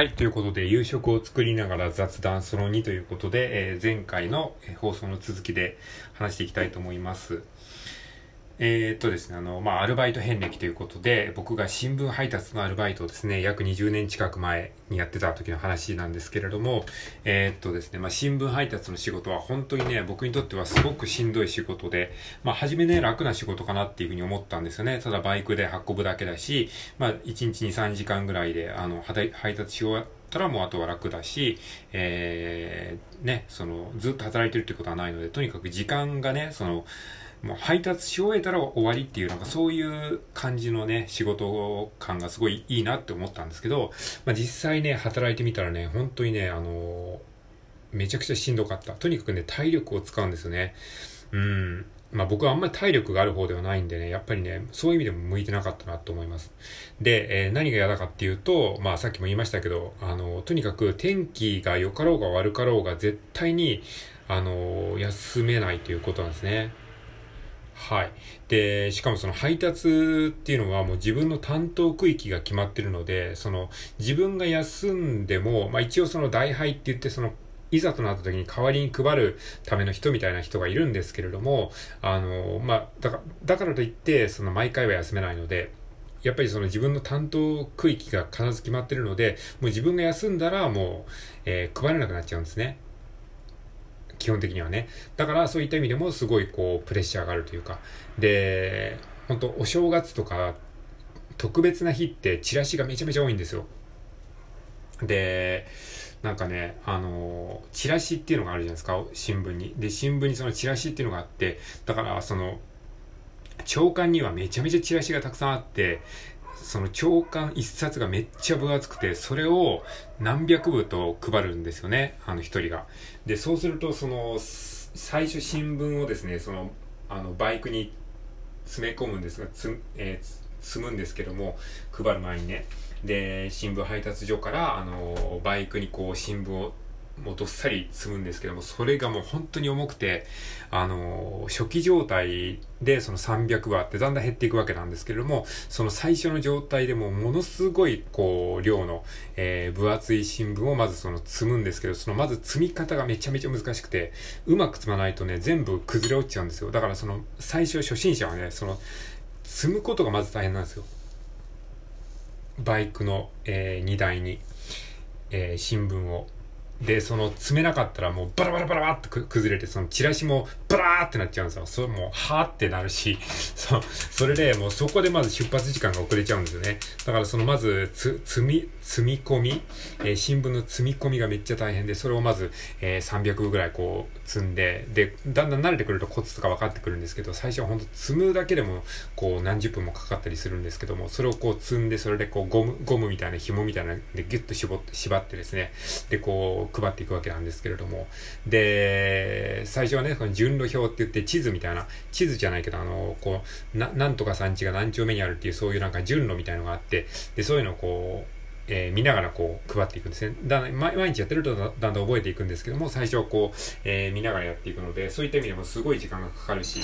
はい。ということで、夕食を作りながら雑談その2ということで、えー、前回の放送の続きで話していきたいと思います。えー、っとですね、あの、まあ、アルバイト遍歴ということで、僕が新聞配達のアルバイトをですね、約20年近く前にやってた時の話なんですけれども、えー、っとですね、まあ、新聞配達の仕事は本当にね、僕にとってはすごくしんどい仕事で、まあ、初めね、楽な仕事かなっていうふうに思ったんですよね。ただバイクで運ぶだけだし、まあ、1日2、3時間ぐらいで、あの、配達し終わったらもうあとは楽だし、えー、ね、その、ずっと働いてるってことはないので、とにかく時間がね、その、もう配達し終えたら終わりっていう、なんかそういう感じのね、仕事感がすごいいいなって思ったんですけど、まあ実際ね、働いてみたらね、本当にね、あの、めちゃくちゃしんどかった。とにかくね、体力を使うんですよね。うん。まあ僕はあんまり体力がある方ではないんでね、やっぱりね、そういう意味でも向いてなかったなと思います。で、えー、何が嫌だかっていうと、まあさっきも言いましたけど、あの、とにかく天気が良かろうが悪かろうが絶対に、あの、休めないということなんですね。はい。で、しかもその配達っていうのはもう自分の担当区域が決まってるので、その自分が休んでも、まあ一応その代配って言ってそのいざとなった時に代わりに配るための人みたいな人がいるんですけれども、あの、まあ、だから、だからといって、その毎回は休めないので、やっぱりその自分の担当区域が必ず決まってるので、もう自分が休んだらもう、えー、配れなくなっちゃうんですね。基本的にはね。だからそういった意味でもすごいこうプレッシャーがあるというか。で、本当お正月とか特別な日ってチラシがめちゃめちゃ多いんですよ。で、なんかね、あの、チラシっていうのがあるじゃないですか、新聞に。で、新聞にそのチラシっていうのがあって、だからその、長官にはめちゃめちゃチラシがたくさんあって、その長官一冊がめっちゃ分厚くて、それを何百部と配るんですよね、あの一人が。で、そうすると、その、最初新聞をですね、その、あの、バイクに詰め込むんですが、つ、えー、積むんですけども、配る前にね。で、新聞配達所から、あの、バイクにこう、新聞をもうどっさり積むんですけども、それがもう本当に重くて、あの初期状態でその300話ってだんだん減っていくわけなんですけれども、その最初の状態でもものすごいこう、量の、えー、分厚い新聞をまずその積むんですけど、そのまず積み方がめちゃめちゃ難しくて、うまく積まないとね、全部崩れ落ちちゃうんですよ。だからその最初初心者はね、その積むことがまず大変なんですよ。バイクの、えー、荷台に、えー、新聞を。で、その、詰めなかったらもうバラバラバラバラって崩れて、そのチラシもバラーってなっちゃうんですよ。それも、はーってなるし、そう、それでもうそこでまず出発時間が遅れちゃうんですよね。だからそのまず、つ、積み、積み込み、えー、新聞の積み込みがめっちゃ大変で、それをまず、えー、300ぐらいこう、積んで、で、だんだん慣れてくるとコツとか分かってくるんですけど、最初はほんと積むだけでも、こう、何十分もかかったりするんですけども、それをこう積んで、それでこう、ゴム、ゴムみたいな紐みたいなでギュッと絞って、縛ってですね、で、こう、配っていくわけなんですけれども、で、最初はね、この順路表って言って地図みたいな、地図じゃないけど、あの、こう、な、なんとか産地が何丁目にあるっていう、そういうなんか順路みたいのがあって、で、そういうのをこう、えー、見ながらこう配っていくんですね。だ毎日やってるとだんだん覚えていくんですけども、最初はこう、えー、見ながらやっていくので、そういった意味でもすごい時間がかかるし、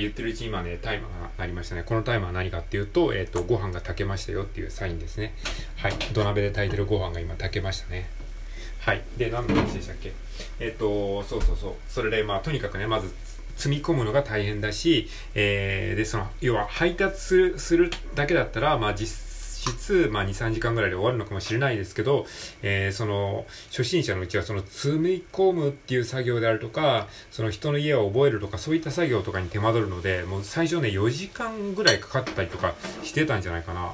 言ってるうちに今ね、タイマーがありましたね。このタイマーは何かっていうと、えっ、ー、と、ご飯が炊けましたよっていうサインですね。はい。土鍋で炊いてるご飯が今炊けましたね。はい。で、何の話でしたっけ？えっ、ー、と、そうそうそう。それで、まあ、とにかくね、まず、積み込むのが大変だし、えー、で、その、要は配達する、するだけだったら、まあ実質、まあ2、3時間ぐらいで終わるのかもしれないですけど、えー、その、初心者のうちはその積み込むっていう作業であるとか、その人の家を覚えるとか、そういった作業とかに手間取るので、もう最初ね、4時間ぐらいかかったりとかしてたんじゃないかな。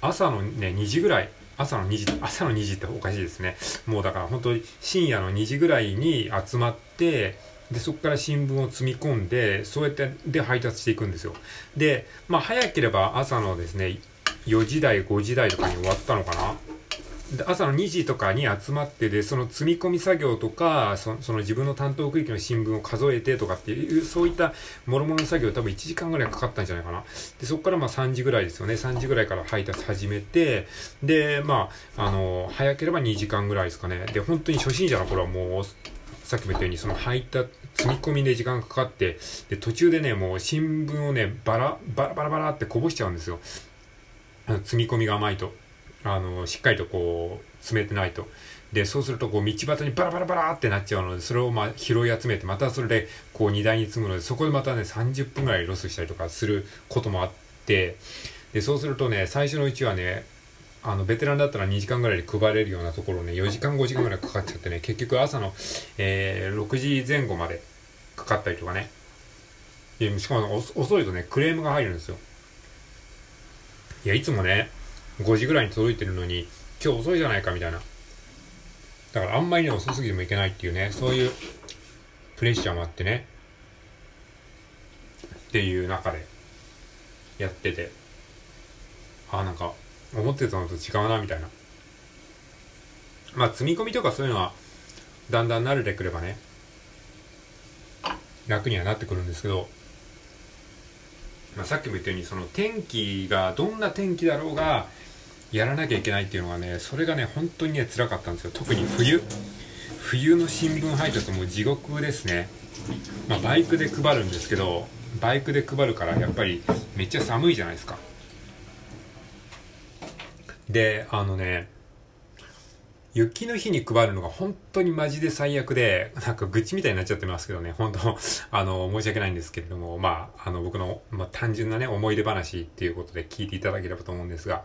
朝のね、2時ぐらい、朝の2時、朝の2時っておかしいですね。もうだから本当に深夜の2時ぐらいに集まって、で、そこから新聞を積み込んで、そうやって、で、配達していくんですよ。で、まあ、早ければ朝のですね、4時台、5時台とかに終わったのかな？で朝の2時とかに集まってで、その積み込み作業とか、そその自分の担当区域の新聞を数えてとかっていう、そういった諸々の作業多分1時間ぐらいかかったんじゃないかな。で、そこからまあ3時ぐらいですよね。3時ぐらいから配達始めて、で、まあ、あの、早ければ2時間ぐらいですかね。で、本当に初心者の頃はもう、さっきも言ったように、その配達、積み込みで時間かかって、で、途中でね、もう新聞をね、バラ、バラバラバラってこぼしちゃうんですよ。積み込みが甘いと、あの、しっかりとこう、詰めてないと。で、そうすると、こう、道端にバラバラバラってなっちゃうので、それをまあ、拾い集めて、またそれで、こう、荷台に積むので、そこでまたね、30分ぐらいロスしたりとかすることもあって、で、そうするとね、最初のうちはね、あの、ベテランだったら2時間ぐらいで配れるようなところね、4時間5時間ぐらいかかっちゃってね、結局朝の、えー、6時前後までかかったりとかね。でしかも遅いとね、クレームが入るんですよ。いや、いつもね、5時ぐらいに届いてるのに、今日遅いじゃないかみたいな。だからあんまりね、遅すぎてもいけないっていうね、そういうプレッシャーもあってね。っていう中でやってて、ああ、なんか、思ってたのと違うな、みたいな。まあ、積み込みとかそういうのは、だんだん慣れてくればね、楽にはなってくるんですけど、まあ、さっきも言ったようにその天気がどんな天気だろうがやらなきゃいけないっていうのがねそれがね本当にね辛かったんですよ。特に冬。冬の新聞配達も地獄ですね、まあ、バイクで配るんですけどバイクで配るからやっぱりめっちゃ寒いじゃないですか。であのね雪の日に配るのが本当にマジで最悪で、なんか愚痴みたいになっちゃってますけどね、本当あの、申し訳ないんですけれども、まあ、あの、僕の、まあ、単純なね、思い出話っていうことで聞いていただければと思うんですが、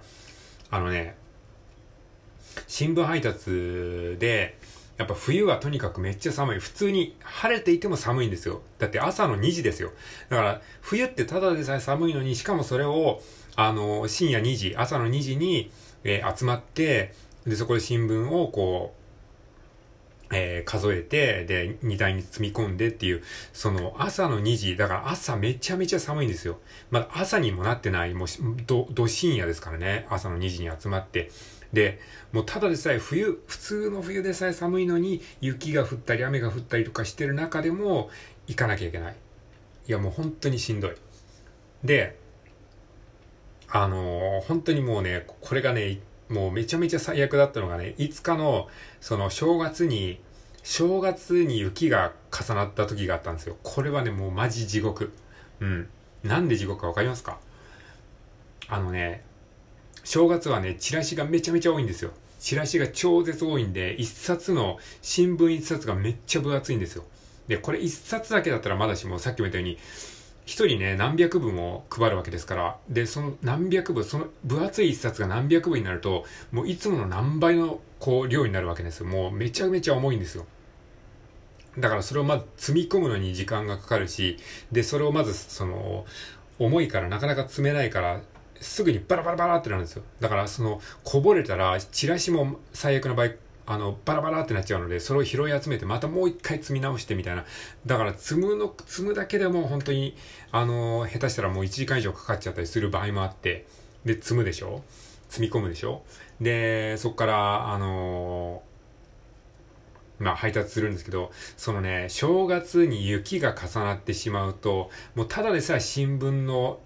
あのね、新聞配達で、やっぱ冬はとにかくめっちゃ寒い。普通に晴れていても寒いんですよ。だって朝の2時ですよ。だから冬ってただでさえ寒いのに、しかもそれを、あの、深夜2時、朝の2時に、えー、集まって、で、そこで新聞をこう、えー、数えて、で、荷台に積み込んでっていう、その朝の2時、だから朝めちゃめちゃ寒いんですよ。まだ朝にもなってない、もう、ど、ど深夜ですからね、朝の2時に集まって。で、もうただでさえ冬、普通の冬でさえ寒いのに、雪が降ったり雨が降ったりとかしてる中でも、行かなきゃいけない。いや、もう本当にしんどい。で、あのー、本当にもうね、これがね、もうめちゃめちゃ最悪だったのがね、5日の、その正月に、正月に雪が重なった時があったんですよ。これはね、もうマジ地獄。うん。なんで地獄かわかりますか？あのね、正月はね、チラシがめちゃめちゃ多いんですよ。チラシが超絶多いんで、一冊の新聞一冊がめっちゃ分厚いんですよ。で、これ一冊だけだったらまだしも、さっきも言ったように、一人ね、何百部も配るわけですから、で、その何百部、その分厚い一冊が何百部になると、もういつもの何倍のこう量になるわけですよ。もうめちゃめちゃ重いんですよ。だからそれをまず積み込むのに時間がかかるし、で、それをまずその、重いからなかなか積めないから、すぐにバラバラバラってなるんですよ。だからその、こぼれたら、チラシも最悪の場合、あの、バラバラってなっちゃうので、それを拾い集めて、またもう一回積み直してみたいな。だから、積むの、積むだけでも本当に、あの、下手したらもう1時間以上かかっちゃったりする場合もあって、で、積むでしょ？積み込むでしょ？で、そっから、あのまあ配達するんですけど、そのね、正月に雪が重なってしまうと、もうただでさえ新聞の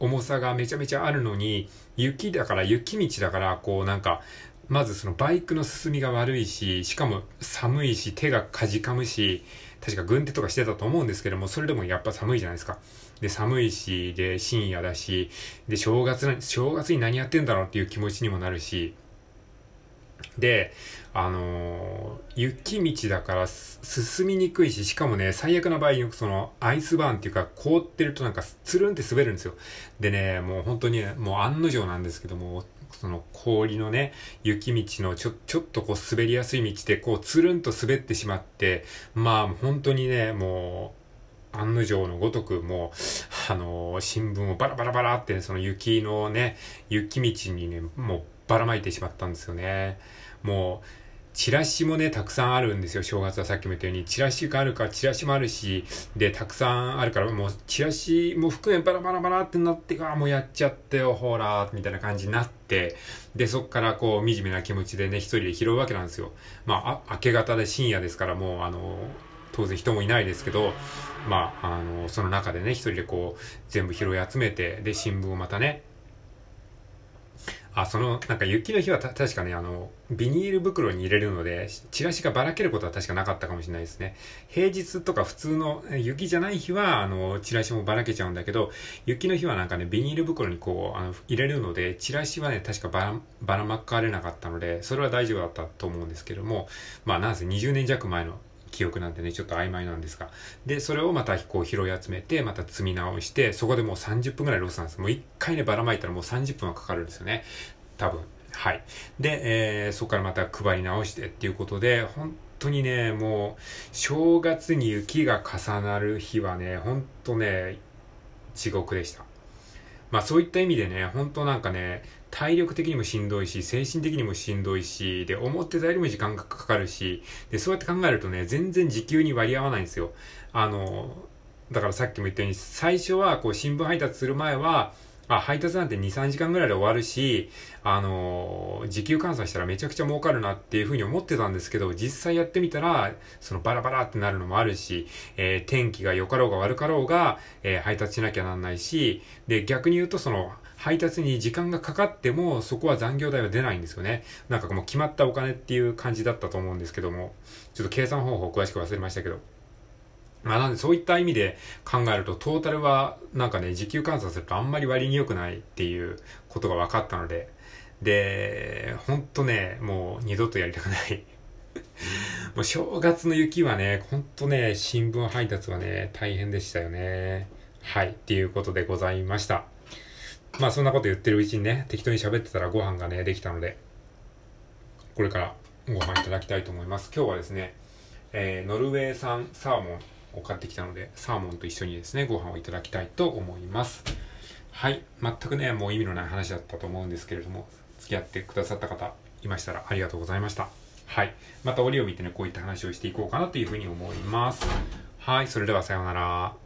重さがめちゃめちゃあるのに、雪だから、雪道だから、こうなんか、まずそのバイクの進みが悪いし、しかも寒いし、手がかじかむし、確か軍手とかしてたと思うんですけども、それでもやっぱ寒いじゃないですか。で、寒いし、で、深夜だし、で、正月、正月に何やってんだろうっていう気持ちにもなるし、で、あのー、雪道だから進みにくいし、しかもね、最悪な場合よくそのアイスバーンっていうか凍ってるとなんかつるんって滑るんですよ。でね、もう本当に、もう案の定なんですけども、その氷のね、雪道のちょ、ちょっとこう滑りやすい道でこうつるんと滑ってしまって、まあ本当にね、もう、案の定のごとくもう、あのー、新聞をバラバラバラって、ねその雪のね、雪道にね、もうばらまいてしまったんですよね。もう、チラシもね、たくさんあるんですよ。正月はさっきも言ったように。チラシがあるから、チラシもあるし、で、たくさんあるから、もう、チラシも含めバラバラバラってなって、ああ、もうやっちゃってよ、ほら、みたいな感じになって、で、そっからこう、惨めな気持ちでね、一人で拾うわけなんですよ。まああ、明け方で深夜ですから、もう、あの、当然人もいないですけど、まあ、あの、その中でね、一人でこう、全部拾い集めて、で、新聞をまたね、あ、その、なんか雪の日はた確かね、あの、ビニール袋に入れるので、チラシがばらけることは確かなかったかもしれないですね。平日とか普通の雪じゃない日は、あの、チラシもばらけちゃうんだけど、雪の日はなんかね、ビニール袋にこう、あの、入れるので、チラシはね、確かばら、ばらまかれなかったので、それは大丈夫だったと思うんですけども、まあ、なんせ20年弱前の記憶なんてね、ちょっと曖昧なんですが。で、それをまたこう拾い集めて、また積み直して、そこでもう30分くらいロスなんです。もう一回ね、ばらまいたらもう30分はかかるんですよね。多分。はい。で、えー、そこからまた配り直してっていうことで、本当にね、もう、正月に雪が重なる日はね、本当ね、地獄でした。まあそういった意味でね、本当なんかね、体力的にもしんどいし、精神的にもしんどいし、で、思ってたよりも時間がかかるし、で、そうやって考えるとね、全然時給に割り合わないんですよ。あの、だからさっきも言ったように、最初はこう新聞配達する前は、あ、配達なんて2、3時間ぐらいで終わるし、あの、時給換算したらめちゃくちゃ儲かるなっていうふうに思ってたんですけど、実際やってみたら、そのバラバラってなるのもあるし、えー、天気が良かろうが悪かろうが、えー、配達しなきゃなんないし、で、逆に言うとその、配達に時間がかかっても、そこは残業代は出ないんですよね。なんかもう決まったお金っていう感じだったと思うんですけども、ちょっと計算方法詳しく忘れましたけど。まあなんでそういった意味で考えるとトータルはなんかね時給換算するとあんまり割に良くないっていうことが分かったので。でほんとねもう二度とやりたくない。もう正月の雪はねほんとね新聞配達はね大変でしたよね。はいっていうことでございました。まあそんなこと言ってるうちにね適当に喋ってたらご飯がねできたのでこれからご飯いただきたいと思います今日はですねえー、ノルウェー産サーモンを買ってきたので、サーモンと一緒にですね、ご飯をいただきたいと思います。はい。全くね、もう意味のない話だったと思うんですけれども、付き合ってくださった方いましたらありがとうございました。はい。また折を見てね、こういった話をしていこうかなというふうに思います。はい。それではさようなら。